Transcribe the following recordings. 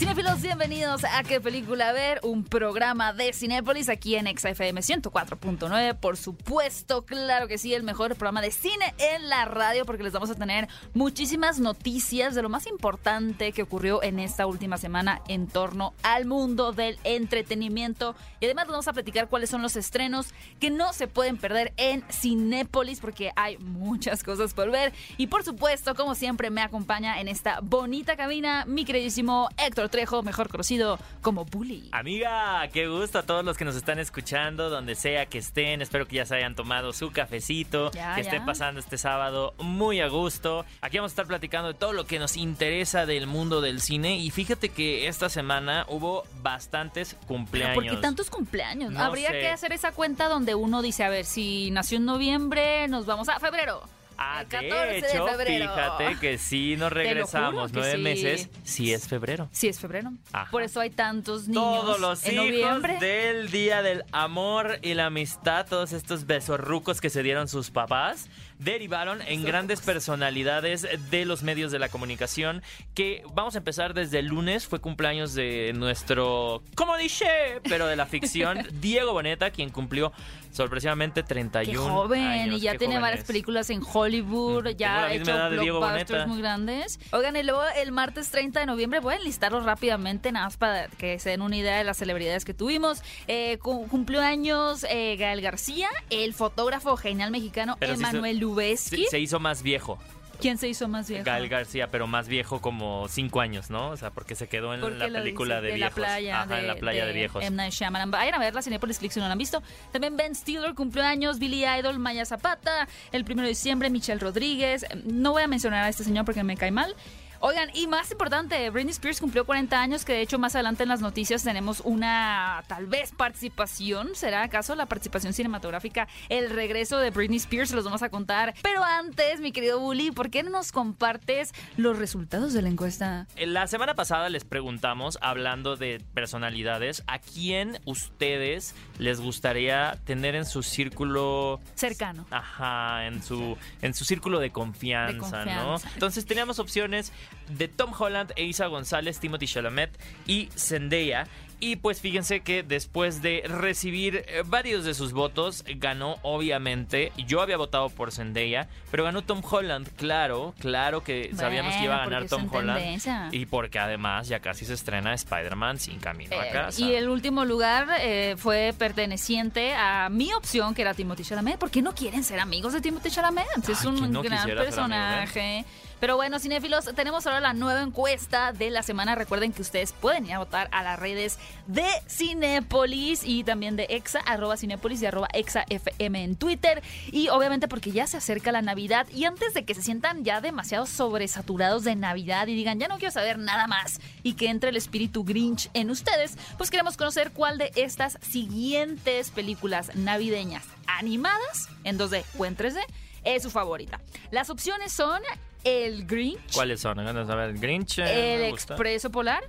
Cinefilos, bienvenidos a ¿Qué película ver? Un programa de Cinépolis aquí en XFM 104.9. Por supuesto, claro que sí, el mejor programa de cine en la radio porque les vamos a tener muchísimas noticias de lo más importante que ocurrió en esta última semana en torno al mundo del entretenimiento. Y además vamos a platicar cuáles son los estrenos que no se pueden perder en Cinépolis porque hay muchas cosas por ver. Y por supuesto, como siempre, me acompaña en esta bonita cabina mi queridísimo Héctor Trejo, mejor conocido como Bully. Amiga, qué gusto a todos los que nos están escuchando, donde sea que estén. Espero que ya se hayan tomado su cafecito, Ya, que ya. estén pasando este sábado muy a gusto. Aquí vamos a estar platicando de todo lo que nos interesa del mundo del cine. Y fíjate que esta semana hubo bastantes cumpleaños. ¿Por qué tantos cumpleaños? No Habría sé. que hacer esa cuenta donde uno dice, a ver, si nació en noviembre, nos vamos a febrero. Ah, El 14 de hecho, fíjate que sí nos regresamos nueve sí. meses. Sí es febrero. Sí, es febrero. Ajá. Por eso hay tantos niños Todos los en hijos noviembre. del Día del Amor y la Amistad, todos estos besorrucos que se dieron sus papás, derivaron en grandes personalidades de los medios de la comunicación. Que vamos a empezar desde el lunes, fue cumpleaños de nuestro, como dije, pero de la ficción, Diego Boneta, quien cumplió sorpresivamente 31 Qué joven, años. y ya Qué tiene varias películas en Hollywood, Mm, ya ha hecho blockbusters muy grandes. Oigan, y luego el martes 30 de noviembre, voy a enlistarlos rápidamente, nada más para que se den una idea de las celebridades que tuvimos. Eh, cu- cumplió años eh, Gael García, el fotógrafo genial mexicano Emanuel Lubezki. Se, se hizo más viejo. ¿Quién se hizo más viejo? Gael García, pero más viejo como cinco años, ¿no? O sea, porque se quedó en Porque la película dice, de, la viejos. playa Ajá, de, en la playa de, viejos. M. Night Shyamalan. Vayan a ver la Cinepolis Click si no la han visto. También Ben Stiller cumplió años, Billy Idol, Maya Zapata, el primero de diciembre, Michelle Rodríguez. No voy a mencionar a este señor porque me cae mal. Oigan, y más importante, Britney Spears cumplió 40 años, que de hecho más adelante en las noticias tenemos una tal vez participación, ¿será acaso la participación cinematográfica, el regreso de Britney Spears, los vamos a contar. Pero antes, mi querido Bully, ¿por qué no nos compartes los resultados de la encuesta? La semana pasada les preguntamos, hablando de personalidades, ¿a quién ustedes les gustaría tener en su círculo Cercano. Ajá, en su, en su círculo de confianza, De ¿no? confianza. Entonces teníamos opciones de Tom Holland e Isa González, Timothy Chalamet y Zendaya. Y pues fíjense que después de recibir eh, varios de sus votos, ganó obviamente. Yo había votado por Zendaya, pero ganó Tom Holland, claro, claro que sabíamos que iba a ganar porque Tom Holland. tendencia. Y porque además ya casi se estrena Spider-Man sin camino a Eh, casa. y el último lugar eh, fue perteneciente a mi opción, que era Timothy Chalamet. ¿Por qué no quieren ser amigos de Timothy Chalamet? es un ¿quién no gran amigo personaje. Pero bueno, cinéfilos, tenemos ahora la nueva encuesta de la semana. Recuerden que ustedes pueden ir a votar a las redes de Cinépolis y también de Exa, arroba Cinépolis y arroba Exa FM en Twitter. Y obviamente porque ya se acerca la Navidad y antes de que se sientan ya demasiado sobresaturados de Navidad y digan, ya no quiero saber nada más y que entre el espíritu Grinch en ustedes, pues queremos conocer cuál de estas siguientes películas navideñas animadas en 2D o en 3D es su favorita. Las opciones son El Grinch, ¿Cuáles son? Vamos a ver, el Grinch. eh, El me gusta. Expreso Polar,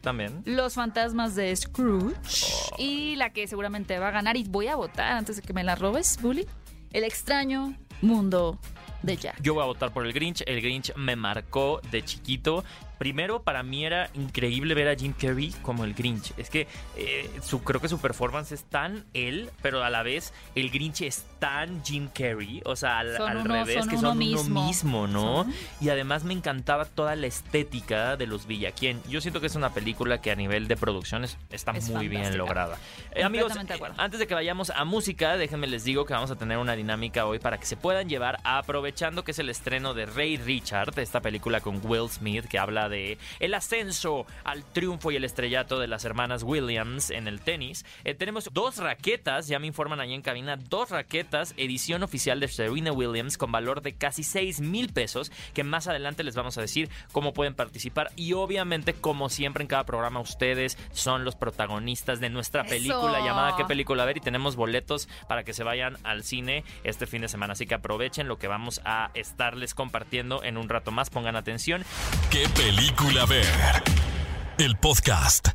también. Los Fantasmas de Scrooge y la que seguramente va a ganar y voy a votar antes de que me la robes, Bully, El extraño mundo de Jack. Yo voy a votar por el Grinch. El Grinch me marcó de chiquito. Primero, para mí era increíble ver a Jim Carrey como el Grinch. Es que eh, su, creo que su performance es tan él, pero a la vez el Grinch es tan Jim Carrey. O sea, al, Son al uno- revés, son que son uno mismo. mismo, ¿no? Son- Y además me encantaba toda la estética de los Villaquien. Yo siento que es una película que a nivel de producción es- está Es muy bien lograda. Eh, amigos, de eh, antes de que vayamos a música, déjenme les digo que vamos a tener una dinámica hoy para que se puedan llevar, aprovechando que es el estreno de Ray Richard, esta película con Will Smith que habla de el ascenso al triunfo y el estrellato de las hermanas Williams en el tenis. Eh, tenemos dos raquetas, ya me informan ahí en cabina, dos raquetas, edición oficial de Serena Williams con valor de casi 6 mil pesos, que más adelante les vamos a decir cómo pueden participar. Y obviamente, como siempre en cada programa, ustedes son los protagonistas de nuestra Eso. película llamada ¿Qué película ver? Y tenemos boletos para que se vayan al cine este fin de semana. Así que aprovechen lo que vamos a estarles compartiendo en un rato más. Pongan atención. ¿Qué película ver? El podcast.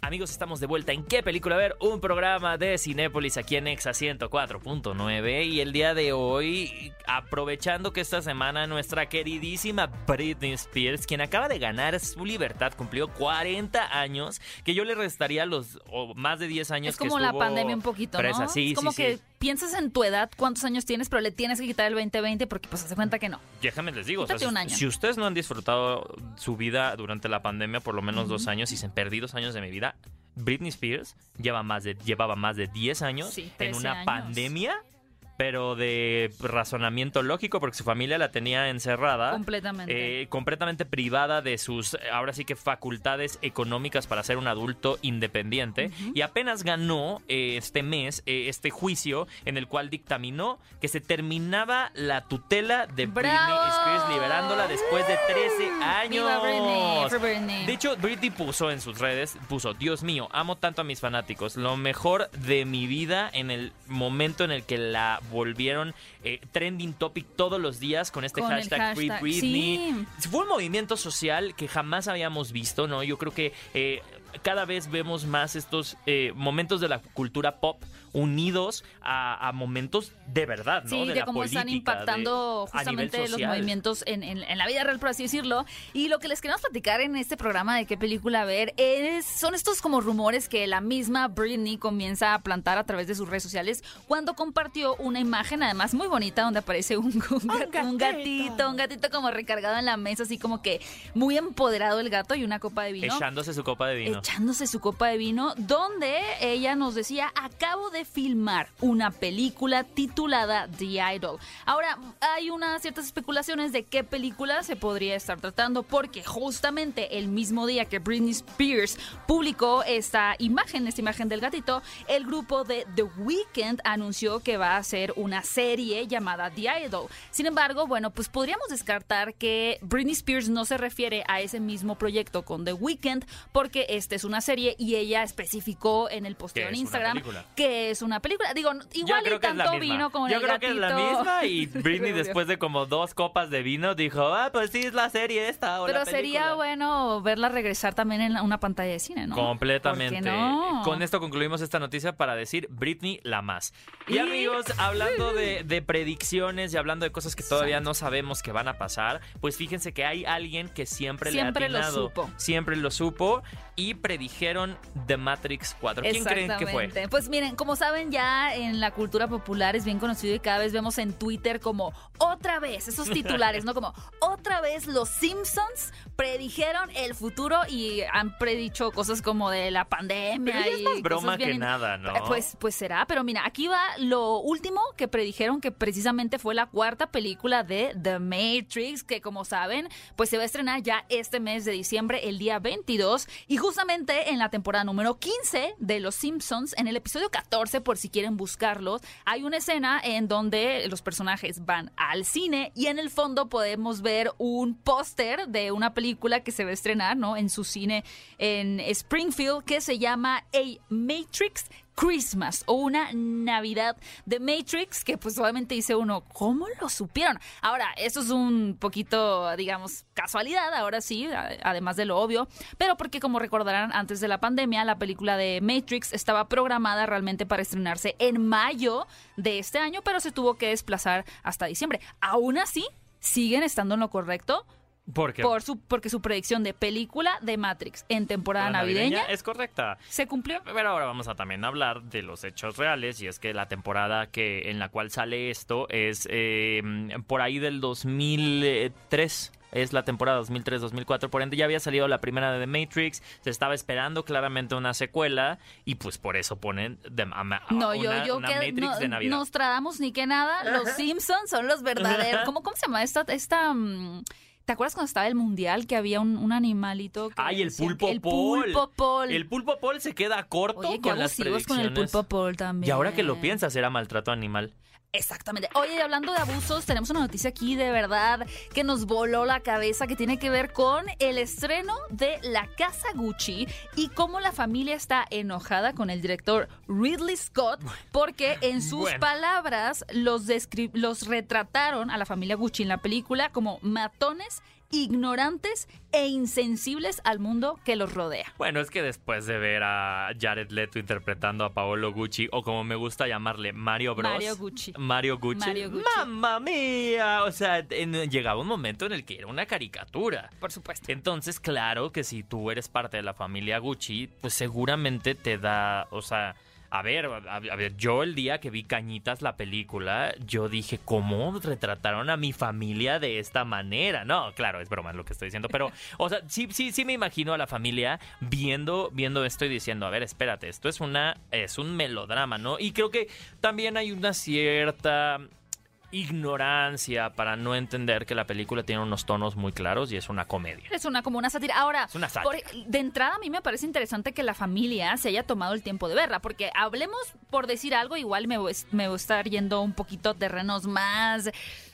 Amigos, estamos de vuelta en ¿Qué película ver? Un programa de Cinépolis aquí en Exa 104.9 y el día de hoy, aprovechando que esta semana nuestra queridísima Britney Spears, quien acaba de ganar su libertad, cumplió 40 años, que yo le restaría los o más de 10 años Es como que la pandemia un poquito, presa. ¿no? Sí, es como sí, que sí. Piensas en tu edad, cuántos años tienes, pero le tienes que quitar el 2020 porque pues hace cuenta que no. Déjame les digo, o sea, año. si ustedes no han disfrutado su vida durante la pandemia por lo menos dos años y se perdí dos años de mi vida, Britney Spears lleva más de, llevaba más de 10 años Sí, en 13 una años. pandemia, pero de razonamiento lógico porque su familia la tenía encerrada. Completamente. eh, completamente privada de sus, ahora sí que facultades económicas para ser un adulto independiente. Y apenas ganó eh, este mes eh, este juicio en el cual dictaminó que se terminaba la tutela de ¡Bravo! Britney Spears liberándola después de 13 años. Viva Britney, Britney. De hecho, Britney puso en sus redes, puso, Dios mío, amo tanto a mis fanáticos, lo mejor de mi vida en el momento en el que la volvieron eh, trending topic todos los días con este Con hashtag, Free hashtag, Britney. sí. Fue un movimiento social que jamás habíamos visto, ¿no? Yo creo que eh, cada vez vemos más estos eh, momentos de la cultura pop unidos a, a momentos de verdad, ¿no? Sí, de de la cómo están impactando de- justamente los movimientos en, en- en la vida real, por así decirlo. Y lo que les queremos platicar en este programa de qué película ver es, son estos como rumores que la misma Britney comienza a plantar a través de sus redes sociales cuando compartió una imagen, además muy bonita, donde aparece un, un ga- un gatito, un gatito como recargado en la mesa, así como que muy empoderado el gato y una copa de vino Echándose su copa de vino. echándose su copa de vino, donde ella nos decía, acabo de filmar una película titulada The Idol. Ahora, hay unas ciertas especulaciones de qué película se podría estar tratando, porque justamente el mismo día que Britney Spears publicó esta imagen, esta imagen del gatito, el grupo de The Weeknd anunció que va a hacer una serie llamada The Idol. Sin embargo, bueno, pues podríamos descartar que Britney Spears no se refiere a ese mismo proyecto con The Weeknd porque esta es una serie y ella especificó en el posteo en Instagram que es una película. Digo, igual y es tanto vino como Yo el creo que es la misma y Britney después de como dos copas de vino dijo, ah, pues sí es la serie esta o la Pero sería película". bueno verla regresar también en una pantalla de cine, ¿no? Completamente. Con esto concluimos esta noticia para decir Britney la más. Y, Y- amigos, hablando de, de predicciones y hablando de cosas que todavía no sabemos que van a pasar, pues fíjense que hay alguien que siempre, Siempre le lo ha atinado. supo. Siempre lo supo y predijeron The Matrix 4. ¿Quién creen que fue? Pues miren, como saben ya en la cultura popular es bien conocido y cada vez vemos en Twitter como otra vez, esos titulares, ¿no? Como otra vez los Simpsons predijeron el futuro y han predicho cosas como de la pandemia Pero ya es y más broma que in- nada, ¿no? Eh, Pues, pues será, pero mira, aquí va lo último que predijeron que precisamente fue la cuarta película de The Matrix, que como saben, pues se va a estrenar ya este mes de diciembre, el día 22, y justamente en la temporada número 15 de Los Simpsons, en el episodio 14, por si quieren buscarlos, hay una escena en donde los personajes van al cine y en el fondo podemos ver un póster de una película que se va a estrenar, ¿no? En su cine en Springfield, que se llama A Matrix Christmas o una Navidad de Matrix que pues obviamente dice uno, ¿cómo lo supieron? Ahora, eso es un poquito, digamos, casualidad, ahora sí, además de lo obvio, pero porque como recordarán antes de la pandemia, la película de Matrix estaba programada realmente para estrenarse en mayo de este año, pero se tuvo que desplazar hasta diciembre. Aún así, siguen estando en lo correcto. Porque Por su, porque su predicción de película de Matrix en temporada navideña, es correcta. se cumplió. Pero ahora vamos a también hablar de los hechos reales y es que la temporada que en la cual sale esto es eh, por ahí del 2003. Es la temporada 2003-2004, por ende ya había salido la primera de The Matrix, se estaba esperando claramente una secuela y pues por eso ponen de- a- a- No, una, yo, yo una que Matrix no, de Navidad. Nostradamus ni que nada. Los Simpsons son los verdaderos. ¿Cómo, cómo se llama esta? esta mm, ¿Te acuerdas cuando estaba el mundial que había un, un animalito? Que Ay, el pulpo que- El pulpo Paul. El pulpo Paul se queda corto Oye, con las abusivos con predicciones. el pulpo también. Y ahora que lo piensas, era maltrato animal. Exactamente. Oye, y hablando de abusos, tenemos una noticia aquí de verdad que nos voló la cabeza que tiene que ver con el estreno de La Casa Gucci y cómo la familia está enojada con el director Ridley Scott porque en sus Bueno. palabras los, los retrataron a la familia Gucci en la película como matones, ignorantes e insensibles al mundo que los rodea. Bueno, es que después de ver a Jared Leto interpretando a Paolo Gucci, o como me gusta llamarle, Mario Bros. Mario Gucci. Mario Gucci. Mario Gucci. ¡Mamma mía! O sea, en- llegaba un momento en el que era una caricatura. Por supuesto. Entonces, claro que si tú eres parte de la familia Gucci, pues seguramente te da, o sea, a ver, a, a ver, yo el día que vi Cañitas la película, yo dije, ¿cómo retrataron a mi familia de esta manera? No, claro, es broma lo que estoy diciendo, pero, o sea, sí, sí, sí me imagino a la familia viendo, viendo esto y diciendo, a ver, espérate, esto es una, es un melodrama, ¿no? Y creo que también hay una cierta ignorancia para no entender que la película tiene unos tonos muy claros y es una comedia. Es una como una sátira. Ahora, Es una sátira. por- de entrada a mí me parece interesante que la familia se haya tomado el tiempo de verla, porque hablemos por decir algo, igual me voy, me voy a estar yendo un poquito terrenos más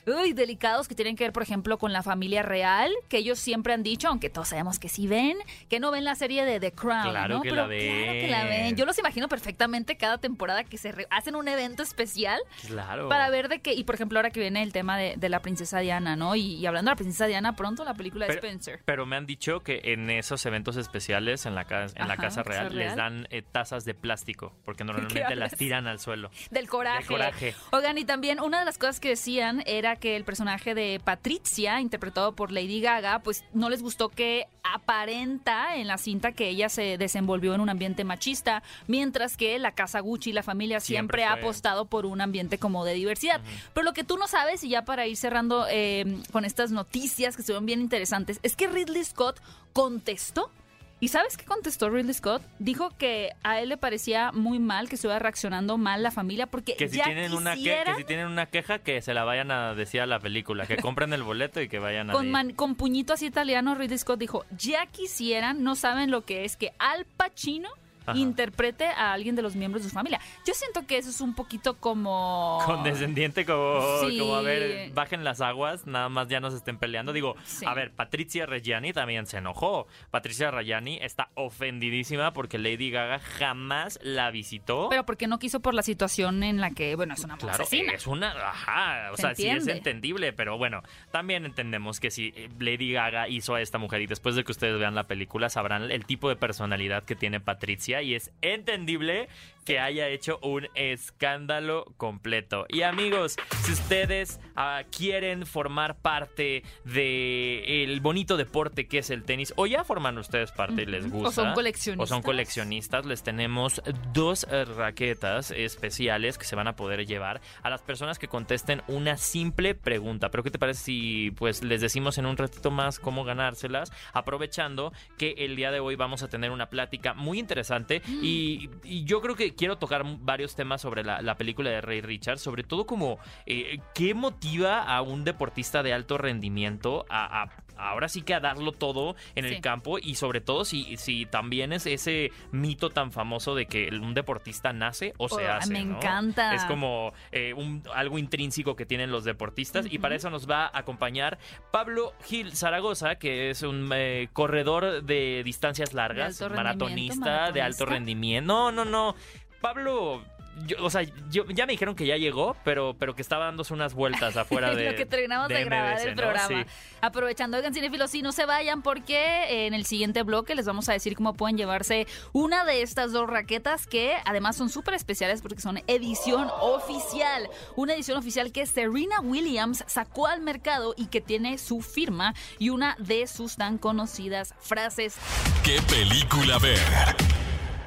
uy, delicados que tienen que ver, por ejemplo, con la familia real, que ellos siempre han dicho, aunque todos sabemos que sí ven, que no ven la serie de The Crown, Claro ¿no? que Pero la claro que la ven. ven. Yo los imagino perfectamente cada temporada que se re- hacen un evento especial Claro. para ver de qué, y por ejemplo ahora que viene el tema de, de la princesa Diana, ¿no? Y, y hablando de la princesa Diana, pronto la película de Spencer. Pero me han dicho que en esos eventos especiales en la, ca- en la Ajá, Casa Casa Real, les dan eh, tazas de plástico, porque normalmente las tiran al suelo. Del coraje. Del coraje. Oigan, y también una de las cosas que decían era que el personaje de Patricia, interpretado por Lady Gaga, pues no les gustó que aparenta en la cinta que ella se desenvolvió en un ambiente machista, mientras que la casa Gucci, la familia siempre, Siempre ha apostado por un ambiente como de diversidad. Pero lo que tú no sabes, y ya para ir cerrando eh, con estas noticias que estuvieron bien interesantes, es que Ridley Scott contestó ¿Y sabes qué contestó Ridley Scott? Dijo que a él le parecía muy mal que estuviera reaccionando mal la familia porque Que si, ya tienen una que, que si tienen una queja, que se la vayan a decir a la película, que compren el boleto y que vayan a con, man- con puñito así italiano, Ridley Scott dijo, ya quisieran, no saben lo que es que Al Pacino Ajá. interprete a alguien de los miembros de su familia. Yo siento que eso es un poquito como... Condescendiente, como, Sí. como a ver, bajen las aguas, nada más ya no se estén peleando. Digo, Sí. a ver, Patricia Reggiani también se enojó. Patricia Reggiani está ofendidísima porque Lady Gaga jamás la visitó. Pero porque no quiso por la situación en la que, bueno, es una Claro, asesina. es una, ajá, o Se sea, sí es entendible, pero bueno, también entendemos que si eh, Lady Gaga hizo a esta mujer y después de que ustedes vean la película sabrán el tipo de personalidad que tiene Patricia y es entendible que haya hecho un escándalo completo. Y amigos, si ustedes ah, quieren formar parte de el bonito deporte que es el tenis o ya forman ustedes parte y les gusta O son coleccionistas. o son coleccionistas, les tenemos dos eh, raquetas especiales que se van a poder llevar a las personas que contesten una simple pregunta. Pero ¿qué te parece si pues les decimos en un ratito más cómo ganárselas? Aprovechando que el día de hoy vamos a tener una plática muy interesante y, y yo creo que quiero tocar varios temas sobre la, la película de Ray Richard, sobre todo como eh, qué motiva a un deportista de alto rendimiento a, a- ahora sí que a darlo todo en Sí. el campo y sobre todo si, si también es ese mito tan famoso de que un deportista nace o se Oh, hace. me ¿no? encanta. Es como eh, un- algo intrínseco que tienen los deportistas y para eso nos va a acompañar Pablo Gil Zaragoza, que es un eh, corredor de distancias largas, maratonista, de alto rendimiento. No, no, no. Pablo... yo- o sea, yo- ya me dijeron que ya llegó, pero, pero que estaba dándose unas vueltas afuera de. lo que terminamos de, grabar el ¿no? programa. Sí. Aprovechando, oigan, cinéfilos, sí, no se vayan porque en el siguiente bloque les vamos a decir cómo pueden llevarse una de estas dos raquetas que además son súper especiales porque son edición oficial. Una edición oficial que Serena Williams sacó al mercado y que tiene su firma y una de sus tan conocidas frases. ¿Qué película ver?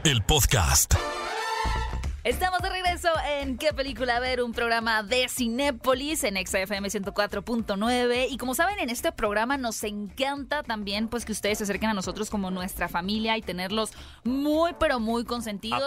El podcast. Estamos de regreso en ¿Qué película ver? Un programa de Cinépolis en XFM 104.9 y como saben en este programa nos encanta también pues que ustedes se acerquen a nosotros como nuestra familia y tenerlos muy pero muy consentidos.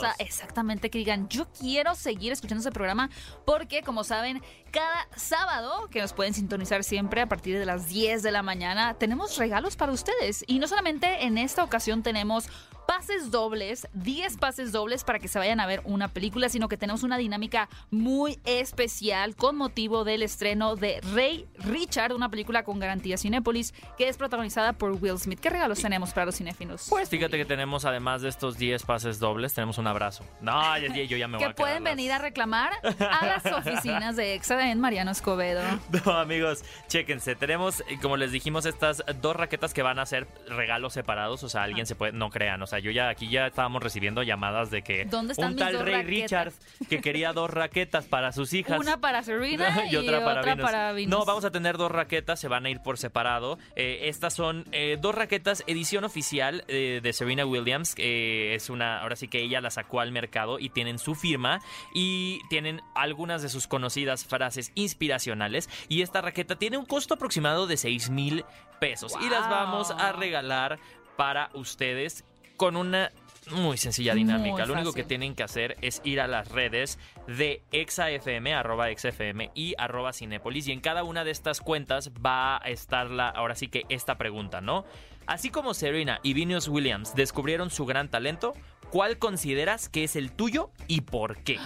Sa- exactamente, que digan yo quiero seguir escuchando ese programa porque como saben cada sábado que nos pueden sintonizar siempre a partir de las 10 de la mañana tenemos regalos para ustedes y no solamente en esta ocasión tenemos pases dobles, 10 pases dobles para que se vayan a ver una película, sino que tenemos una dinámica muy especial con motivo del estreno de Rey Richard, una película con garantía Cinépolis, que es protagonizada por Will Smith. ¿Qué regalos tenemos para los cinéfilos? Pues fíjate que tenemos, además de estos 10 pases dobles, tenemos un abrazo. No, ya- yo ya me voy que a quedar pueden las- venir a reclamar a las oficinas de EXA en Mariano Escobedo. No, amigos, chéquense. Tenemos, eh, como les dijimos, estas dos raquetas que van a ser regalos separados. O sea, alguien se puede, no crean. O sea, yo ya aquí ya estábamos recibiendo llamadas de que ¿Dónde están un mis tal dos Rey raquetas? Richard que quería dos raquetas para sus hijas. Una para Serena y, otra, para, Venus. No, vamos a tener dos raquetas, se van a ir por separado. Eh, estas son eh, dos raquetas, edición oficial eh, de Serena Williams. es una, ahora sí que ella la sacó al mercado y tienen su firma y tienen algunas de sus conocidas frases inspiracionales. Y esta raqueta tiene un costo aproximado de 6 mil pesos. Y las vamos a regalar para ustedes con una muy sencilla dinámica. Muy Lo único que tienen que hacer es ir a las redes de ExaFM, arroba ExaFM y arroba Cinépolis. Y en cada una de estas cuentas va a estar la, ahora sí que esta pregunta, ¿no? Así como Serena y Venus Williams descubrieron su gran talento, ¿cuál consideras que es el tuyo y por qué?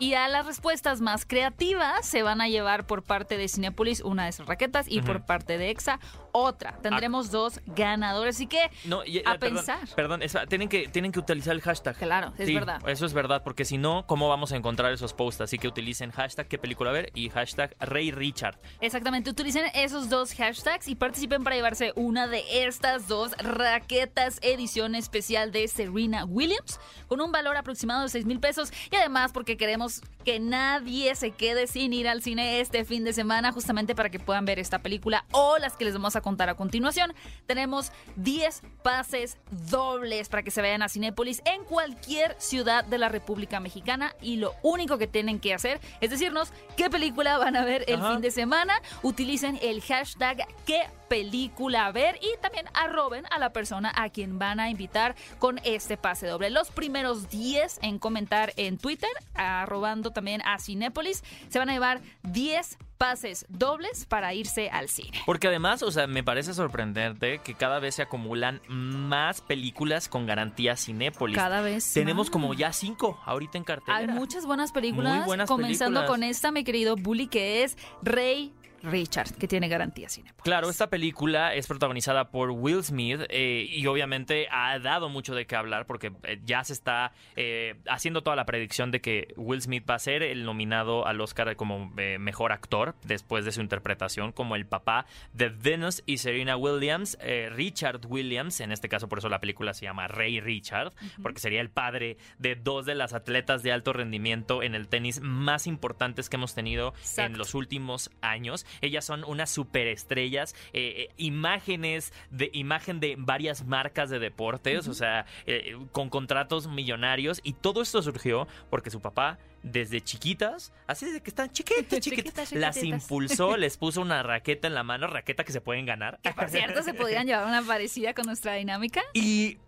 Y a las respuestas más creativas se van a llevar por parte de Cinepolis una de esas raquetas y por parte de EXA otra. Tendremos dos ganadores. Así que, No, y- A eh, perdón, pensar. Perdón, tienen que, tienen que utilizar el hashtag. claro, es Sí, verdad. Eso es verdad, porque si no, ¿cómo vamos a encontrar esos posts? Así que utilicen hashtag qué película ver y hashtag Rey Richard. Exactamente, utilicen esos dos hashtags y participen para llevarse una de estas dos raquetas edición especial de Serena Williams con un valor aproximado de 6 mil pesos y además porque queremos que nadie se quede sin ir al cine este fin de semana justamente para que puedan ver esta película o las que les vamos a contar a continuación. Tenemos 10 pases dobles para que se vayan a Cinépolis en cualquier ciudad de la República Mexicana y lo único que tienen que hacer es decirnos qué película van a ver el Ajá. fin de semana. Utilicen el hashtag qué película ver y también arroben a la persona a quien van a invitar con este pase doble. Los primeros 10 en comentar en Twitter, arrobando también a Cinépolis, se van a llevar 10 pases dobles para irse al cine. Porque además, o sea, me parece sorprendente que cada vez se acumulan más películas con garantía Cinépolis. Cada vez Tenemos más. como ya cinco ahorita en cartelera. Hay muchas buenas películas, Muy buenas comenzando películas. con esta, mi querido Bully, que es Rey Richard, que tiene garantía Cinépolis. Claro, esta película es protagonizada por Will Smith eh, y obviamente ha dado mucho de qué hablar porque eh, ya se está eh, haciendo toda la predicción de que Will Smith va a ser el nominado al Oscar como eh, mejor actor después de su interpretación como el papá de Venus y Serena Williams, eh, Richard Williams, en este caso por eso la película se llama Rey Richard, porque sería el padre de dos de las atletas de alto rendimiento en el tenis más importantes que hemos tenido Exacto. en los últimos años. Ellas son unas superestrellas, eh, eh, imágenes de imagen de varias marcas de deportes, o sea, eh, con contratos millonarios y todo esto surgió porque su papá desde chiquitas, así desde que están chiquitas, las impulsó, les puso una raqueta en la mano, raqueta que se pueden ganar. Que por cierto se podrían llevar una parecida con nuestra dinámica. Y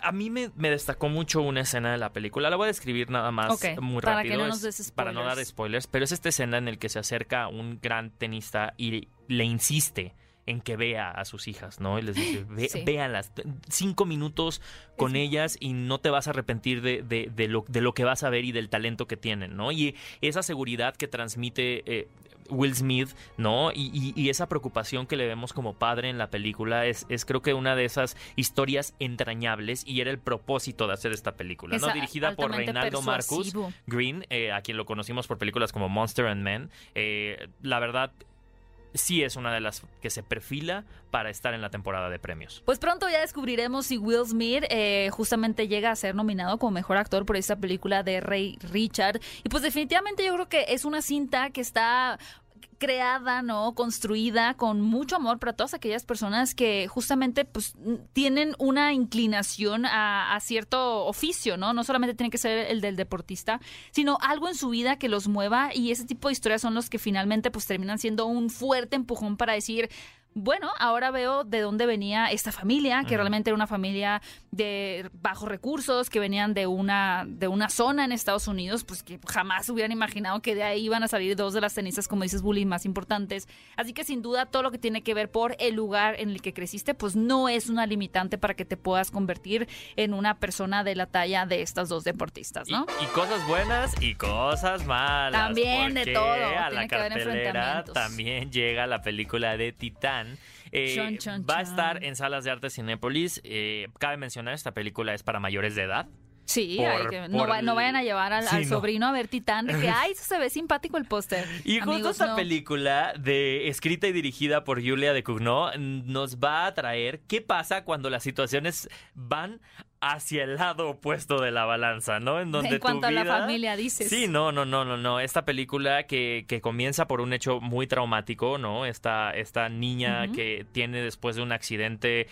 a mí me, me destacó mucho una escena de la película. La voy a describir nada más muy para rápido. que no nos es- des para no dar spoilers. Pero es esta escena en la que se acerca un gran tenista y le insiste en que vea a sus hijas, ¿no? Y les dice, "Ve- Sí. véanlas, cinco minutos con ellas y no te vas a arrepentir de, de- de lo, de lo que vas a ver y del talento que tienen, ¿no? Y esa seguridad que transmite eh, Will Smith, ¿no? Y, y- y esa preocupación que le vemos como padre en la película es, es creo que una de esas historias entrañables y era el propósito de hacer esta película, ¿no? Dirigida por Reinaldo Marcus. Green, eh, a quien lo conocimos por películas como Monster and Men. Eh, la verdad, sí es una de las que se perfila para estar en la temporada de premios. Pues pronto ya descubriremos si Will Smith eh, justamente llega a ser nominado como mejor actor por esta película de Rey Richard. Y pues definitivamente yo creo que es una cinta que está creada, ¿no? Construida con mucho amor para todas aquellas personas que justamente pues tienen una inclinación a, cierto oficio, ¿no? No solamente tiene que ser el del deportista, sino algo en su vida que los mueva y ese tipo de historias son los que finalmente pues terminan siendo un fuerte empujón para decir bueno, ahora veo de dónde venía esta familia, que realmente era una familia de bajos recursos, que venían de una, de una zona en Estados Unidos, pues que jamás hubieran imaginado que de ahí iban a salir dos de las cenizas, como dices, bullying más importantes. Así que sin duda todo lo que tiene que ver por el lugar en el que creciste, pues no es una limitante para que te puedas convertir en una persona de la talla de estas dos deportistas, ¿no? Y, y cosas buenas y cosas malas. También de todo, A tiene la que haber cartelera enfrentamientos. también llega la película de Titán. Eh, va a estar en salas de arte Cinépolis. Eh, cabe mencionar, esta película es para mayores de edad. Sí, por- hay que- no, va- vayan a llevar al, Sí, al no. sobrino a ver Titán, de que, ay, eso se ve simpático el póster. Y justo Amigos, esta no. película, de escrita y dirigida por Julia de Cugno, nos va a traer qué pasa cuando las situaciones van hacia el lado opuesto de la balanza, ¿no? En donde En tu cuanto a la familia, dices. Sí, no, no, no, no, no. Esta película que, que comienza por un hecho muy traumático, ¿no? Esta, esta niña que tiene después de un accidente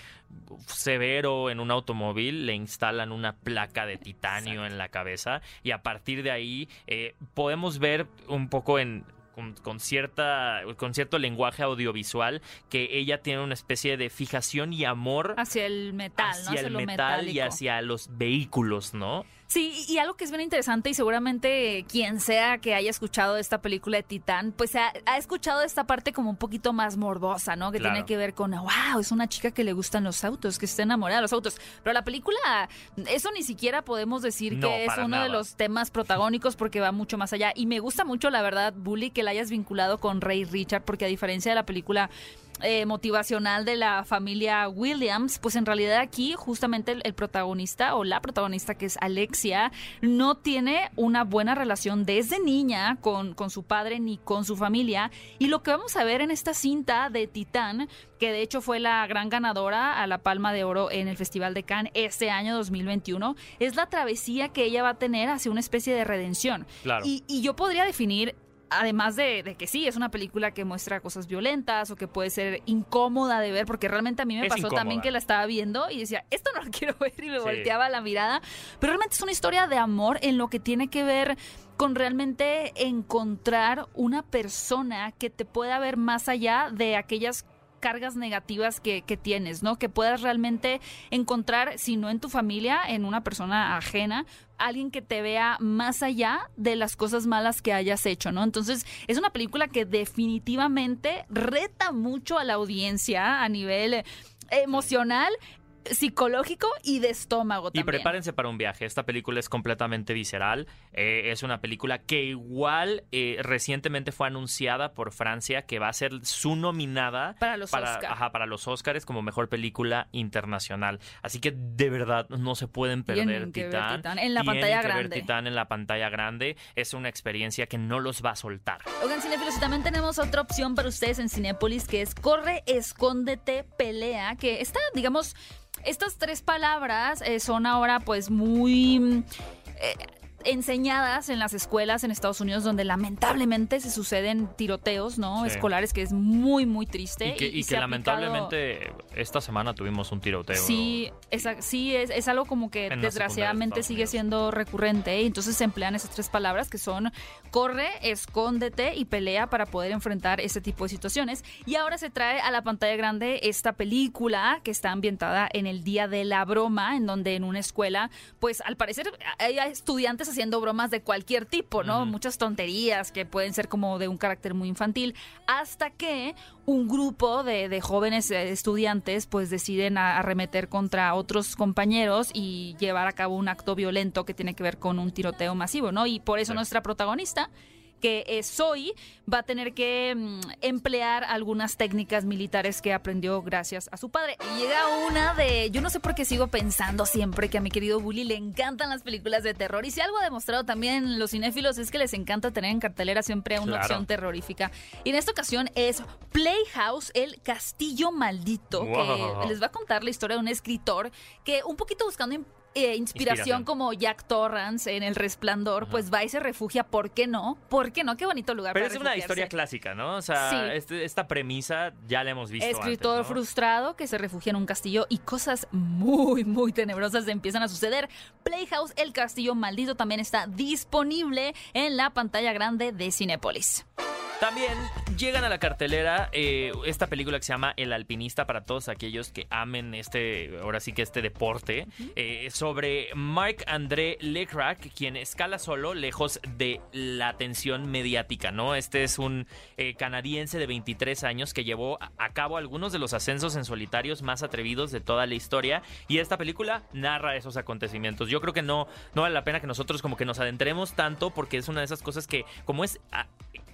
severo en un automóvil, le instalan una placa de titanio en la cabeza y a partir de ahí eh, podemos ver un poco en con, con cierta con cierto lenguaje audiovisual que ella tiene una especie de fijación y amor Hacia el metal, ¿no? hacia el metal y hacia los vehículos, ¿no? Sí, y algo que es bien interesante y seguramente quien sea que haya escuchado esta película de Titán, pues ha, ha escuchado esta parte como un poquito más morbosa, ¿no? Que Claro. tiene que ver con, wow, es una chica que le gustan los autos, que está enamorada de los autos. Pero la película, eso ni siquiera podemos decir No, que es uno de los temas protagónicos porque va mucho más allá. Y me gusta mucho, la verdad, Bully, que la hayas vinculado con Ray Richard, porque a diferencia de la película eh, motivacional de la familia Williams, pues en realidad aquí justamente el, el protagonista o la protagonista que es Alexia no tiene una buena relación desde niña con, con su padre ni con su familia y lo que vamos a ver en esta cinta de Titán que de hecho fue la gran ganadora a la Palma de Oro en el Festival de Cannes este año 2021, es la travesía que ella va a tener hacia una especie de redención. Claro. Y, y yo podría definir Además de, de que sí, es una película que muestra cosas violentas o que puede ser incómoda de ver, porque realmente a mí me Es pasó incómoda. también que la estaba viendo y decía, esto no lo quiero ver y me Sí. volteaba la mirada. Pero realmente es una historia de amor en lo que tiene que ver con realmente encontrar una persona que te pueda ver más allá de aquellas cargas negativas que, que tienes, ¿no? Que puedas realmente encontrar, si no en tu familia, en una persona ajena, alguien que te vea más allá de las cosas malas que hayas hecho, ¿no? Entonces, es una película que definitivamente reta mucho a la audiencia a nivel eh, emocional, psicológico y de estómago Y también. prepárense para un viaje. Esta película es completamente visceral. Eh, es una película que igual eh, recientemente fue anunciada por Francia que va a ser su nominada Para los Oscar. ajá, para los Oscars como mejor película internacional. Así que de verdad no se pueden perder Tienen Titán. Titán en la Tienen pantalla grande. Titán en la pantalla grande. Es una experiencia que no los va a soltar. Oigan, cinéfilos, y también tenemos otra opción para ustedes en Cinépolis que es Corre, Escóndete, Pelea, que está, digamos, estas tres palabras eh, son ahora pues muy... eh, enseñadas en las escuelas en Estados Unidos donde lamentablemente se suceden tiroteos no Sí. escolares que es muy muy triste Y que, y se que ha aplicado- lamentablemente esta semana tuvimos un tiroteo. Sí, es, sí es, es algo como que desgraciadamente de sigue siendo recurrente y entonces se emplean esas tres palabras que son corre, escóndete y pelea para poder enfrentar ese tipo de situaciones. Y ahora se trae a la pantalla grande esta película que está ambientada en el Día de la Broma, en donde en una escuela, pues al parecer hay estudiantes haciendo bromas de cualquier tipo, ¿no? Muchas tonterías que pueden ser como de un carácter muy infantil, hasta que un grupo de, de jóvenes eh, estudiantes pues deciden arremeter contra otros compañeros y llevar a cabo un acto violento que tiene que ver con un tiroteo masivo, ¿no? Y por eso Sí. nuestra protagonista que es Zoe, va a tener que mm, emplear algunas técnicas militares que aprendió gracias a su padre. Y llega una de, yo no sé por qué sigo pensando siempre que a mi querido Bully le encantan las películas de terror. Y si algo ha demostrado también los cinéfilos es que les encanta tener en cartelera siempre una Claro. opción terrorífica. Y en esta ocasión es Playhouse, el castillo maldito, Wow. que les va a contar la historia de un escritor que un poquito buscando eh, inspiración, Inspiración. como Jack Torrance en El Resplandor, Ajá. pues va y se refugia, ¿por qué no? ¿Por qué no? Qué bonito lugar Pero para es una historia clásica, ¿no? O sea, Sí. este- esta premisa ya la hemos visto Escritor antes, ¿no? frustrado que se refugia en un castillo y cosas muy, muy tenebrosas empiezan a suceder. Playhouse, el castillo maldito, también está disponible en la pantalla grande de Cinepolis. También llegan a la cartelera eh, esta película que se llama El Alpinista para todos aquellos que amen este, ahora sí que este deporte, eh, sobre Marc André Lecrac, quien escala solo lejos de la atención mediática, ¿no? Este es un eh, canadiense de 23 años que llevó a cabo algunos de los ascensos en solitarios más atrevidos de toda la historia y esta película narra esos acontecimientos. Yo creo que no, no vale la pena que nosotros como que nos adentremos tanto porque es una de esas cosas que como es... ah,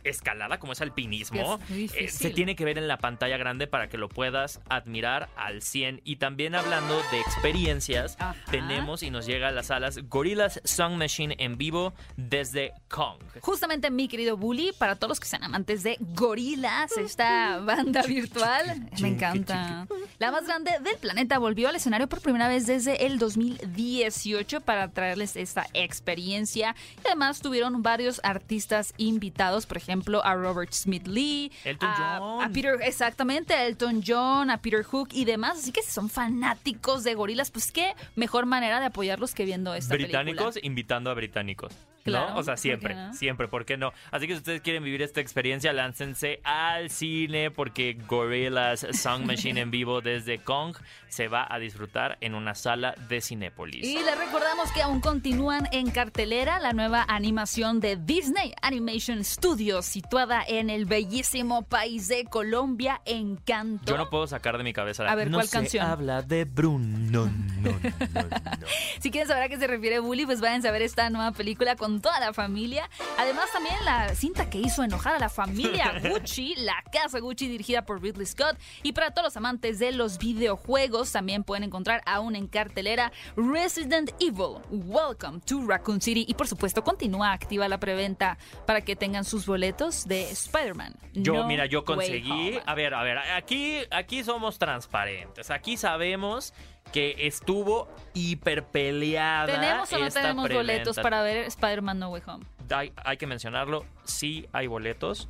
escalada como es alpinismo eh, se tiene que ver en la pantalla grande para que lo puedas admirar al 100 y también hablando de experiencias Ajá. tenemos y nos llega a las salas Gorillaz Song Machine en vivo desde Kong Justamente mi querido Bully, para todos los que sean amantes de Gorilas, esta banda virtual, me encanta. La más grande del planeta volvió al escenario por primera vez desde el 2018 para traerles esta experiencia. Y además tuvieron varios artistas invitados, por ejemplo, a Robert Smith Lee, Elton a, John. a Peter, exactamente, a Elton John, a Peter Hook y demás. Así que si son fanáticos de Gorilas, pues qué mejor manera de apoyarlos que viendo esta británicos película. invitando a británicos Claro, ¿no? O sea, ¿por siempre, no? siempre, ¿por qué no? Así que si ustedes quieren vivir esta experiencia, láncense al cine porque Gorillaz Song Machine en vivo desde Kong se va a disfrutar en una sala de Cinépolis. Y les recordamos que aún continúan en cartelera la nueva animación de Disney Animation Studios, situada en el bellísimo país de Colombia, Encanto. Yo no puedo sacar de mi cabeza la A ver, no ¿cuál se canción? habla de Bruno. No, no, no, no. Si quieren saber a qué se refiere Bully, pues vayan a ver esta nueva película con toda la familia. Además, también la cinta que hizo enojar a la familia Gucci, La Casa Gucci, dirigida por Ridley Scott. Y para todos los amantes de los videojuegos, también pueden encontrar aún en cartelera Resident Evil, Welcome to Raccoon City. Y por supuesto, continúa activa la preventa para que tengan sus boletos de Spider-Man. Yo, No mira, yo conseguí. A ver, a ver, aquí, aquí somos transparentes. Aquí sabemos que estuvo hiper peleada. ¿Tenemos o no esta tenemos boletos para ver Spider-Man No Way Home? hay, hay que mencionarlo, sí hay boletos.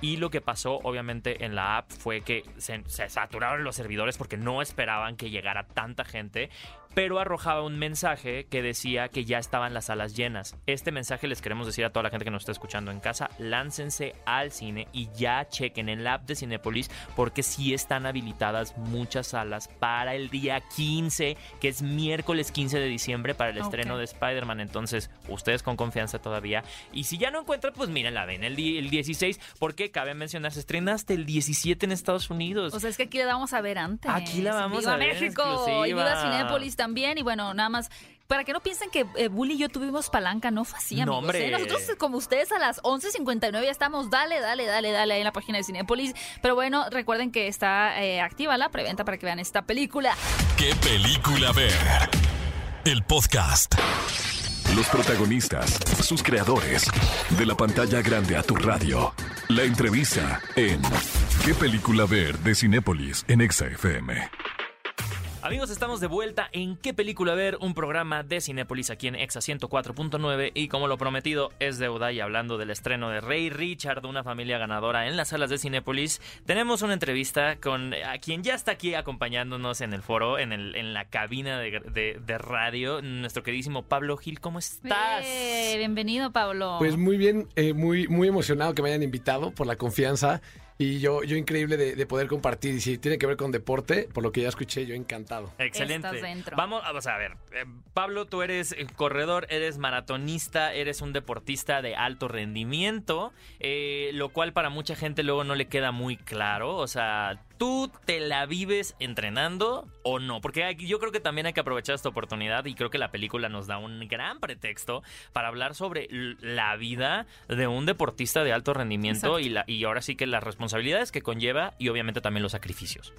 Y lo que pasó, obviamente, en la app fue que se, se saturaron los servidores porque no esperaban que llegara tanta gente, pero arrojaba un mensaje que decía que ya estaban las salas llenas. Este mensaje les queremos decir a toda la gente que nos está escuchando en casa, láncense al cine y ya chequen en la app de Cinépolis porque sí están habilitadas muchas salas para el día 15, que es miércoles 15 de diciembre para el estreno de Spider-Man. Entonces, ustedes con confianza todavía. Y si ya no encuentran, pues miren, la ven el, el 16, porque cabe mencionar, se estrena hasta el 17 en Estados Unidos. O sea, es que aquí la vamos a ver antes. Aquí la vamos Viva a ver México y viva Cinépolis también. Y bueno, nada más. Para que no piensen que eh, Bully y yo tuvimos palanca, no fue así, No, amigos. hombre. ¿eh? Nosotros, como ustedes, a las 11.59 ya estamos, dale, dale, dale, dale ahí en la página de Cinépolis. Pero bueno, recuerden que está eh, activa la preventa para que vean esta película. ¿Qué película ver? El podcast. Los protagonistas, sus creadores. De la pantalla grande a tu radio. La entrevista en ¿Qué película ver? de Cinépolis en Exa FM. Amigos, estamos de vuelta en ¿Qué película ver? Un programa de Cinépolis aquí en Exa 104.9 y como lo prometido es deuda y hablando del estreno de Rey Richard, una familia ganadora en las salas de Cinépolis, tenemos una entrevista con a quien ya está aquí acompañándonos en el foro, en, el, en la cabina de, de- de radio, nuestro queridísimo Pablo Gil, ¿cómo estás? Eh, bienvenido, Pablo. Pues muy bien, eh, muy, muy emocionado que me hayan invitado por la confianza y yo, yo increíble de, de poder compartir. Y si tiene que ver con deporte, por lo que ya escuché, yo encantado. Excelente. Estás dentro. Vamos, vamos a ver. eh, Pablo, tú eres corredor, eres maratonista, eres un deportista de alto rendimiento, eh, lo cual para mucha gente luego no le queda muy claro. O sea, ¿tú te la vives entrenando o no? Porque aquí yo creo que también hay que aprovechar esta oportunidad y creo que la película nos da un gran pretexto para hablar sobre la vida de un deportista de alto rendimiento Exacto. y, la, y ahora sí que las responsabilidades que conlleva y obviamente también los sacrificios.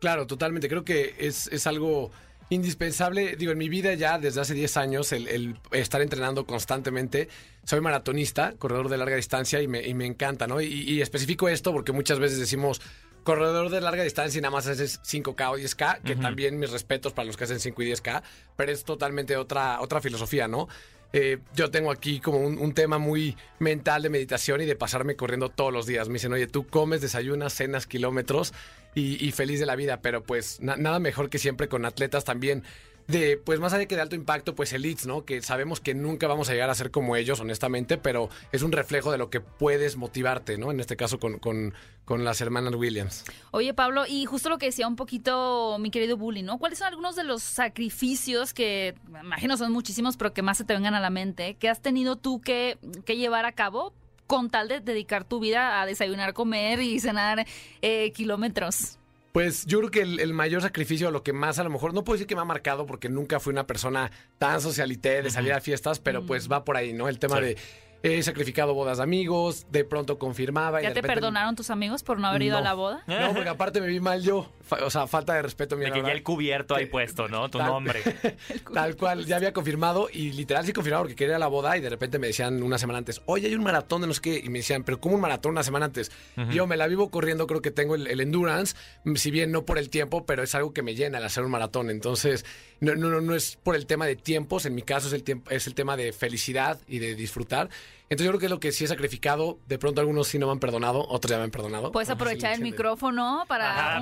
Claro, totalmente. Creo que es, es algo indispensable. Digo, en mi vida ya desde hace 10 años, el, el estar entrenando constantemente. Soy maratonista, corredor de larga distancia y me, y me encanta, ¿no? Y, y especifico esto porque muchas veces decimos corredor de larga distancia y nada más haces 5K o 10K, que Ujú. también mis respetos para los que hacen 5 y 10K, pero es totalmente otra, otra filosofía, ¿no? Eh, yo tengo aquí como un, un tema muy mental de meditación y de pasarme corriendo todos los días. Me dicen, oye, tú comes, desayunas, cenas kilómetros y, y feliz de la vida, pero pues na- nada mejor que siempre con atletas también de, pues más allá que de alto impacto, pues elites, ¿no? Que sabemos que nunca vamos a llegar a ser como ellos, honestamente, pero es un reflejo de lo que puedes motivarte, ¿no? En este caso con, con, con las hermanas Williams. Oye, Pablo, y justo lo que decía un poquito mi querido Bully, ¿no? ¿Cuáles son algunos de los sacrificios que, me imagino son muchísimos, pero que más se te vengan a la mente, que has tenido tú que, que llevar a cabo con tal de dedicar tu vida a desayunar, comer y cenar eh, kilómetros? Pues yo creo que el, mayor sacrificio, lo que más a lo mejor, no puedo decir que me ha marcado porque nunca fui una persona tan socialité de salir a fiestas, pero pues va por ahí, ¿no? El tema de he sacrificado bodas de amigos, de pronto confirmaba. ¿Ya te perdonaron tus amigos por no haber ido a la boda? No, porque aparte me vi mal yo. O sea, falta de respeto. Mira, de que ya el cubierto ahí puesto, ¿no? Tu nombre. tal cual, ya había confirmado y literal sí confirmaba porque quería ir a la boda y de repente me decían una semana antes, oye, hay un maratón de no sé qué. Y me decían, pero ¿cómo un maratón una semana antes? Yo me la vivo corriendo, creo que tengo el, endurance, si bien no por el tiempo, pero es algo que me llena el hacer un maratón. Entonces, no, no, no es por el tema de tiempos, en mi caso es el, tiempo, es el tema de felicidad y de disfrutar. Entonces yo creo que es lo que sí he sacrificado, de pronto algunos sí no me han perdonado, otros ya me han perdonado. Puedes aprovechar el, micrófono para,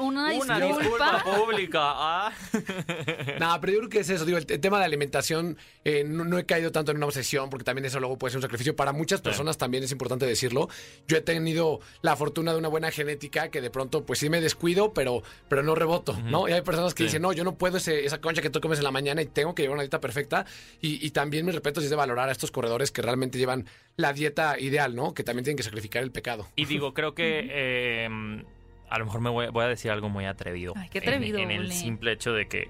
una, disculpa. pública. Ah. no, pero yo creo que es eso. Digo, el, tema de alimentación eh, no, he caído tanto en una obsesión porque también eso luego puede ser un sacrificio. Para muchas personas también es importante decirlo. Yo he tenido la fortuna de una buena genética que de pronto pues sí me descuido, pero, pero no reboto, ¿no? Y hay personas que dicen, no, yo no puedo esa concha que tú comes en la mañana y tengo que llevar una dieta perfecta. Y, y también mi respeto es de valorar a estos corredores que realmente llevan la dieta ideal, ¿no? Que también tienen que sacrificar el pecado. Y digo, creo que eh, a lo mejor me voy, a decir algo muy atrevido. Ay, qué atrevido. En, el simple hecho de que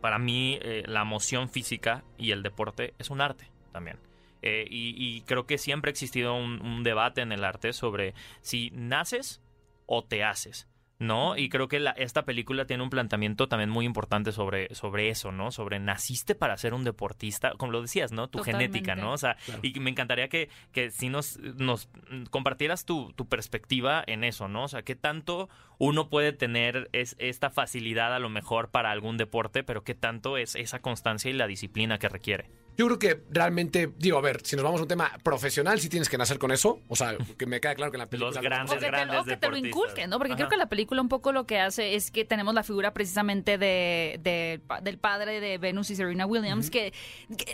para mí eh, la moción física y el deporte es un arte también. Eh, y, creo que siempre ha existido un debate en el arte sobre si naces o te haces. ¿No? Y creo que la, esta película tiene un planteamiento también muy importante sobre, sobre eso, ¿no? Sobre naciste para ser un deportista, como lo decías, ¿no? Tu genética, ¿no? O sea, y me encantaría que, que si nos, nos compartieras tu, tu, perspectiva en eso, ¿no? O sea, qué tanto uno puede tener es, esta facilidad a lo mejor para algún deporte, pero qué tanto es esa constancia y la disciplina que requiere. Yo creo que realmente, digo, a ver, si nos vamos a un tema profesional, sí tienes que nacer con eso. O sea, que me queda claro que en la película. Los grandes, o que grandes te, o que te lo inculquen, ¿no? Porque creo que la película un poco lo que hace es que tenemos la figura precisamente de, del padre de Venus y Serena Williams, que,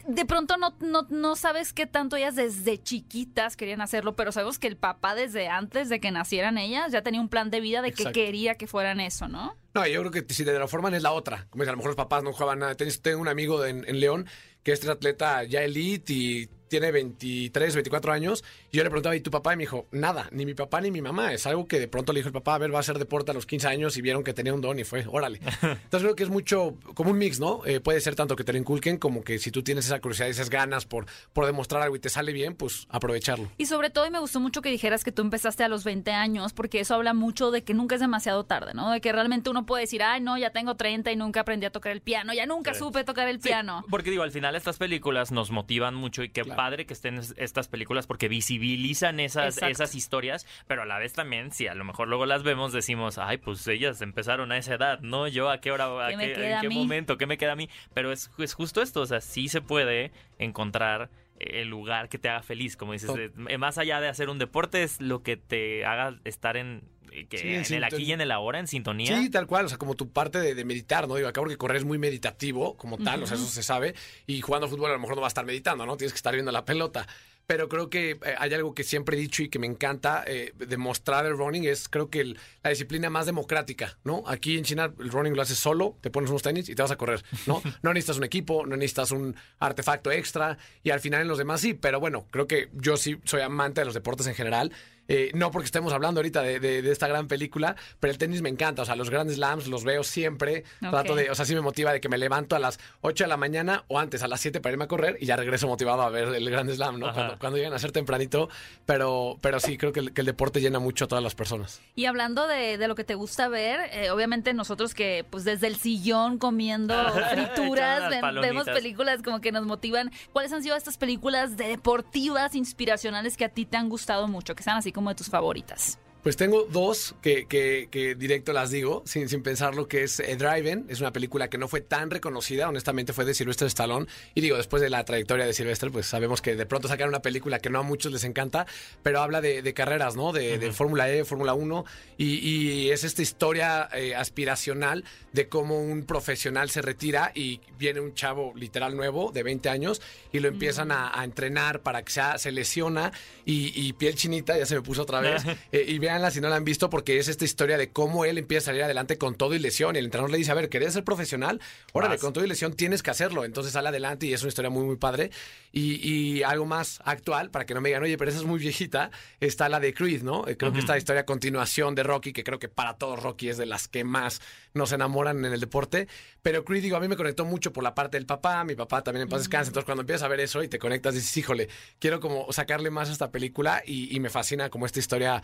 de pronto no, no, no sabes qué tanto ellas desde chiquitas querían hacerlo, pero sabemos que el papá desde antes de que nacieran ellas ya tenía un plan de vida de que quería que fueran eso, ¿no? No, yo creo que si te la forman es la otra. Como es, a lo mejor los papás no jugaban nada. Tengo un amigo en, en León que es atleta ya elite y tiene 23, 24 años, y yo le preguntaba, ¿y tu papá? Y me dijo, nada, ni mi papá ni mi mamá. Es algo que de pronto le dijo el papá, a ver, va a hacer deporte a los 15 años y vieron que tenía un don y fue, órale. Entonces creo que es mucho, como un mix, ¿no? Eh, puede ser tanto que te lo inculquen como que si tú tienes esa curiosidad y esas ganas por, por demostrar algo y te sale bien, pues aprovecharlo. Y sobre todo, y me gustó mucho que dijeras que tú empezaste a los 20 años, porque eso habla mucho de que nunca es demasiado tarde, ¿no? De que realmente uno puede decir, ay, no, ya tengo 30 y nunca aprendí a tocar el piano, ya nunca supe tocar el piano. Porque digo, al final estas películas nos motivan mucho y qué padre que estén estas películas porque visibilizan esas, esas historias, pero a la vez también, si a lo mejor luego las vemos, decimos, ay, pues ellas empezaron a esa edad, ¿no? Yo a qué hora, a qué, en qué momento, qué me queda a mí. Pero es, es justo esto, o sea, sí se puede encontrar el lugar que te haga feliz, como dices, más allá de hacer un deporte es lo que te haga estar en eh, que en, el aquí y en el ahora, en sintonía. Sí, tal cual, o sea, como tu parte de, meditar, ¿no? Digo, acabo que correr es muy meditativo, como tal, o sea, eso se sabe, y jugando fútbol a lo mejor no va a estar meditando, ¿no? Tienes que estar viendo la pelota pero creo que eh, hay algo que siempre he dicho y que me encanta eh, demostrar el running, es creo que la disciplina más democrática, ¿no? Aquí en China el running lo haces solo, te pones unos tenis y te vas a correr, ¿no? No necesitas un equipo, no necesitas un artefacto extra y al final en los demás sí, pero bueno, creo que yo sí soy amante de los deportes en general eh, no porque estemos hablando ahorita de, esta gran película, pero el tenis me encanta. O sea, los grandes slams los veo siempre. Trato de, o sea, sí me motiva de que me levanto a las 8 de la mañana o antes a las 7 para irme a correr y ya regreso motivado a ver el Grand Slam, ¿no? Cuando, llegan a ser tempranito. Pero, pero sí, creo que el, deporte llena mucho a todas las personas. Y hablando de, lo que te gusta ver, eh, obviamente nosotros que pues desde el sillón comiendo frituras, vemos películas como que nos motivan. ¿Cuáles han sido estas películas de deportivas inspiracionales que a ti te han gustado mucho? Que sean así como como de tus favoritas? Pues tengo dos que, que, que directo las digo, sin, sin pensarlo, que es eh, Driven. Es una película que no fue tan reconocida, honestamente fue de Sylvester Stallone. Y digo, después de la trayectoria de Sylvester, pues sabemos que de pronto sacar una película que no a muchos les encanta, pero habla de, de carreras, ¿no? De, de Fórmula E, Fórmula 1. Y, y es esta historia eh, aspiracional de cómo un profesional se retira y viene un chavo literal nuevo de 20 años y lo empiezan a, a entrenar para que sea, se lesiona y, y piel chinita, ya se me puso otra vez. Eh, y véanla si no la han visto porque es esta historia de cómo él empieza a salir adelante con todo y lesión. Y el entrenador le dice, a ver, ¿querías ser profesional? Órale, Vas. con todo y lesión tienes que hacerlo. Entonces sale adelante y es una historia muy, muy padre. Y, y algo más actual, para que no me digan, oye, pero esa es muy viejita, está la de Creed, ¿no? Eh, Creo que esta historia a continuación de Rocky, que creo que para todos Rocky es de las que más nos enamoran en el deporte. Pero Creed, digo, a mí me conectó mucho por la parte del papá, mi papá también en paz descanse. Entonces cuando empiezas a ver eso y te conectas, dices, híjole, quiero como sacarle más a esta película y, y me fascina como esta historia,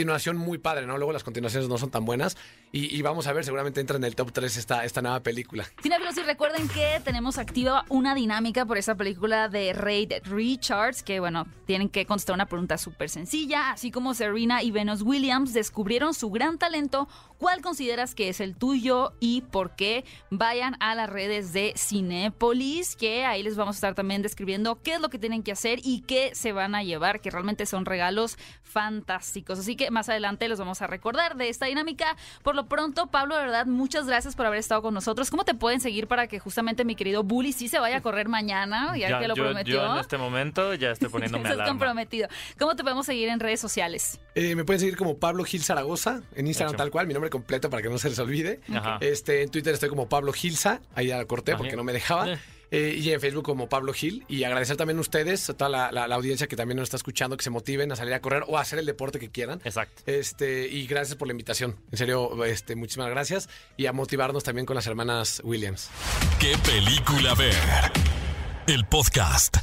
continuación muy padre, ¿no? Luego las continuaciones no son tan buenas y, vamos a ver, seguramente entra en el top 3 esta, esta nueva película. Cinefilos, y recuerden que tenemos activa una dinámica por esa película de Ray Richards, que bueno, tienen que contestar una pregunta súper sencilla, así como Serena y Venus Williams descubrieron su gran talento, ¿cuál consideras que es el tuyo y por qué? Vayan a las redes de Cinépolis, que ahí les vamos a estar también describiendo qué es lo que tienen que hacer y qué se van a llevar, que realmente son regalos fantásticos. Así que más adelante los vamos a recordar de esta dinámica. Por lo pronto, Pablo, de verdad, muchas gracias por haber estado con nosotros. ¿Cómo te pueden seguir para que justamente mi querido Bully sí se vaya a correr mañana, ya, que lo yo, prometió? yo en este momento ya estoy poniéndome Estás alarma. comprometido. ¿Cómo te podemos seguir en redes sociales? Eh, me pueden seguir como Pablo Gil Zaragoza en Instagram tal cual, mi nombre completo para que no se les olvide. Ajá. Este, en Twitter estoy como Pablo Gilza, ahí ya la corté Ajá. porque no me dejaba. Eh. Y en Facebook como Pablo Gil. Y agradecer también a ustedes, a toda la, la- la audiencia que también nos está escuchando, que se motiven a salir a correr o a hacer el deporte que quieran. Exacto. Este, y gracias por la invitación. En serio, este, muchísimas gracias. Y a motivarnos también con las hermanas Williams. ¿Qué película ver? El podcast.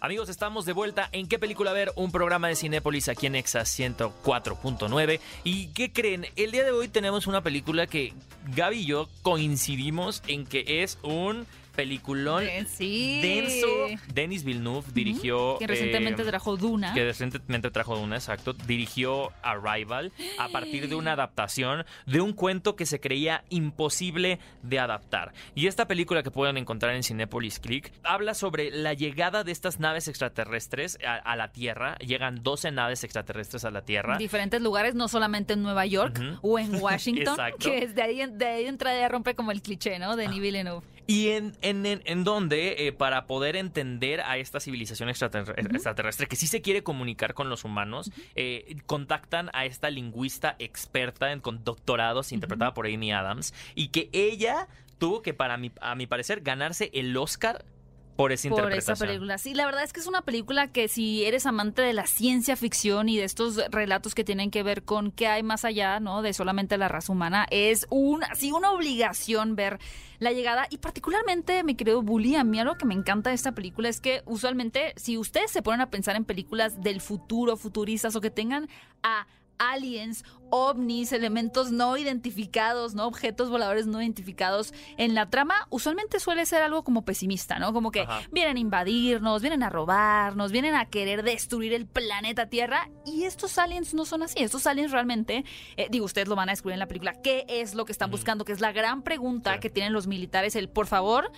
Amigos, estamos de vuelta en ¿Qué película ver? Un programa de Cinépolis aquí en Exa 104.9. ¿Y qué creen? El día de hoy tenemos una película que Gaby y yo coincidimos en que es un peliculón Eh, sí. denso. Denis Villeneuve dirigió... Que recientemente eh, trajo Duna. que recientemente trajo Duna, exacto, dirigió Arrival a partir de una adaptación de un cuento que se creía imposible de adaptar. Y esta película que pueden encontrar en Cinepolis Click habla sobre la llegada de estas naves extraterrestres a, a la Tierra. Llegan 12 naves extraterrestres a la Tierra. En diferentes lugares, no solamente en Nueva York o en Washington, Exacto. que es de ahí, de ahí de entrada ya rompe como el cliché, ¿no? De Denis Villeneuve. Y en, en, en, en donde, eh, para poder entender a esta civilización extraterre- extraterrestre que sí se quiere comunicar con los humanos, eh, contactan a esta lingüista experta en, con doctorados, interpretada por Amy Adams, y que ella tuvo que, para mi, a mi parecer, ganarse el Oscar por esa por esa interpretación. película. Sí, la verdad es que es una película que si eres amante de la ciencia ficción y de estos relatos que tienen que ver con qué hay más allá, ¿no? De solamente la raza humana, es un, sí, una obligación ver la llegada y particularmente, mi querido Bully, a mí algo que me encanta de esta película es que usualmente si ustedes se ponen a pensar en películas del futuro, futuristas o que tengan a aliens, ovnis, elementos no identificados, ¿no? Objetos voladores no identificados en la trama, usualmente suele ser algo como pesimista, ¿no? Como que Ajá. vienen a invadirnos, vienen a robarnos, vienen a querer destruir el planeta Tierra y estos aliens no son así. Estos aliens realmente, eh, digo, ustedes lo van a descubrir en la película, ¿qué es lo que están buscando? Que es la gran pregunta Sí. que tienen los militares, el por favor.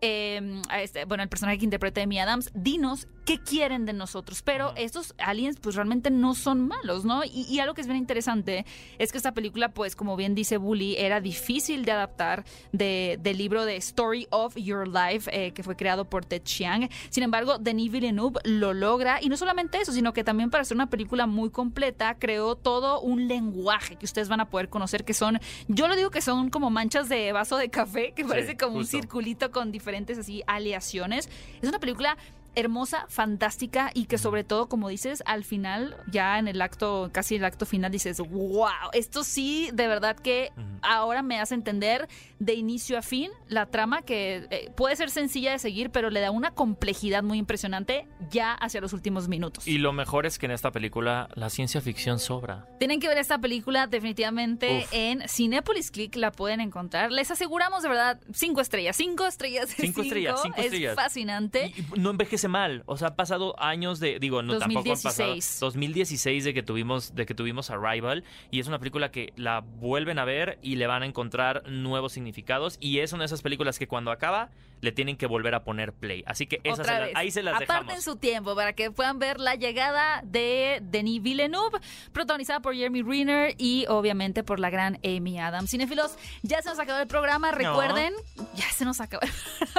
eh, este- bueno, el personaje que interpreta Amy Adams, dinos qué quieren de nosotros. Pero estos aliens, pues realmente no son malos, ¿no? Y, y algo que es bien interesante es que esta película, pues, como bien dice Bully, era difícil de adaptar de- del libro de Story of Your Life, eh, que fue creado por Ted Chiang. Sin embargo, Denis Villeneuve lo logra. Y no solamente eso, sino que también para hacer una película muy completa, creó todo un lenguaje que ustedes van a poder conocer, que son, yo lo digo que son como manchas de vaso de café, que parece como un circulito con diferentes así aleaciones. Es una película hermosa, fantástica y que sobre todo, como dices, al final, ya en el acto, casi el acto final, dices, wow, esto sí, de verdad que ahora me hace entender de inicio a fin la trama que eh, puede ser sencilla de seguir, pero le da una complejidad muy impresionante ya hacia los últimos minutos. Y lo mejor es que en esta película la ciencia ficción sobra. Tienen que ver esta película definitivamente Uf. en Cinepolis Click, la pueden encontrar. Les aseguramos de verdad cinco estrellas, cinco estrellas. de Cinco estrellas, cinco es estrellas. fascinante. Y no envejece parece mal. O sea, ha pasado años de, digo, no tampoco han pasado 2016. 2016 de que tuvimos de que tuvimos Arrival y es una película que la vuelven a ver y le van a encontrar nuevos significados y es una de esas películas que cuando acaba le tienen que volver a poner play. Así que esas se la- ahí se las Aparten dejamos. su tiempo para que puedan ver la llegada de Denis Villeneuve, protagonizada por Jeremy Renner y obviamente por la gran Amy Adams. Cinefilos, ya se nos acabó el programa. Recuerden, ya se nos acabó el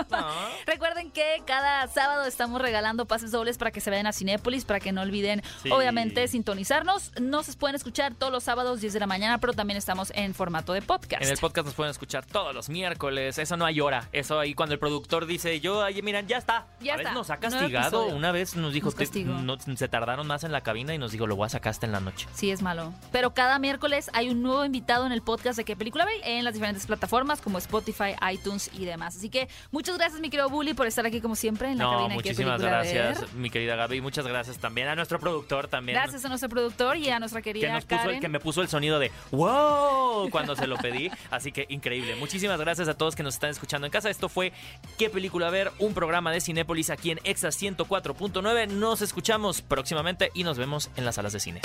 programa. No. Recuerden que cada sábado estamos regalando pases dobles para que se vayan a Cinépolis, para que no olviden, Sí. obviamente, sintonizarnos. Nos pueden escuchar todos los sábados 10 de la mañana, pero también estamos en formato de podcast. En el podcast nos pueden escuchar todos los miércoles. Eso no hay hora. Eso ahí cuando el productor dice, yo, ay, miren, ya está. Ya está. nos ha castigado. Una vez nos dijo que no- se tardaron más en la cabina y nos dijo, lo voy a sacar hasta en la noche. Sí, es malo. Pero cada miércoles hay un nuevo invitado en el podcast de qué película ver en las diferentes plataformas como Spotify, iTunes y demás. Así que muchas gracias, mi querido Bully, por estar aquí como siempre en la No, cabina de qué muchísimas gracias, ver. mi querida Gaby. Muchas gracias también a nuestro productor también. Gracias a nuestro productor y a nuestra querida que, nos puso, Karen. que me puso el sonido de wow cuando se lo pedí. Así que increíble. Muchísimas gracias a todos que nos están escuchando en casa. Esto fue ¿Qué película ver? Un programa de Cinépolis aquí en Exa 104.9. Nos escuchamos próximamente y nos vemos en las salas de cine.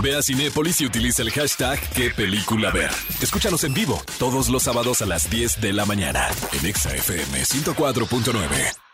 Ve a Cinépolis y utiliza el hashtag qué película ver. Escúchanos en vivo todos los sábados a las 10 de la mañana en Exa FM 104.9.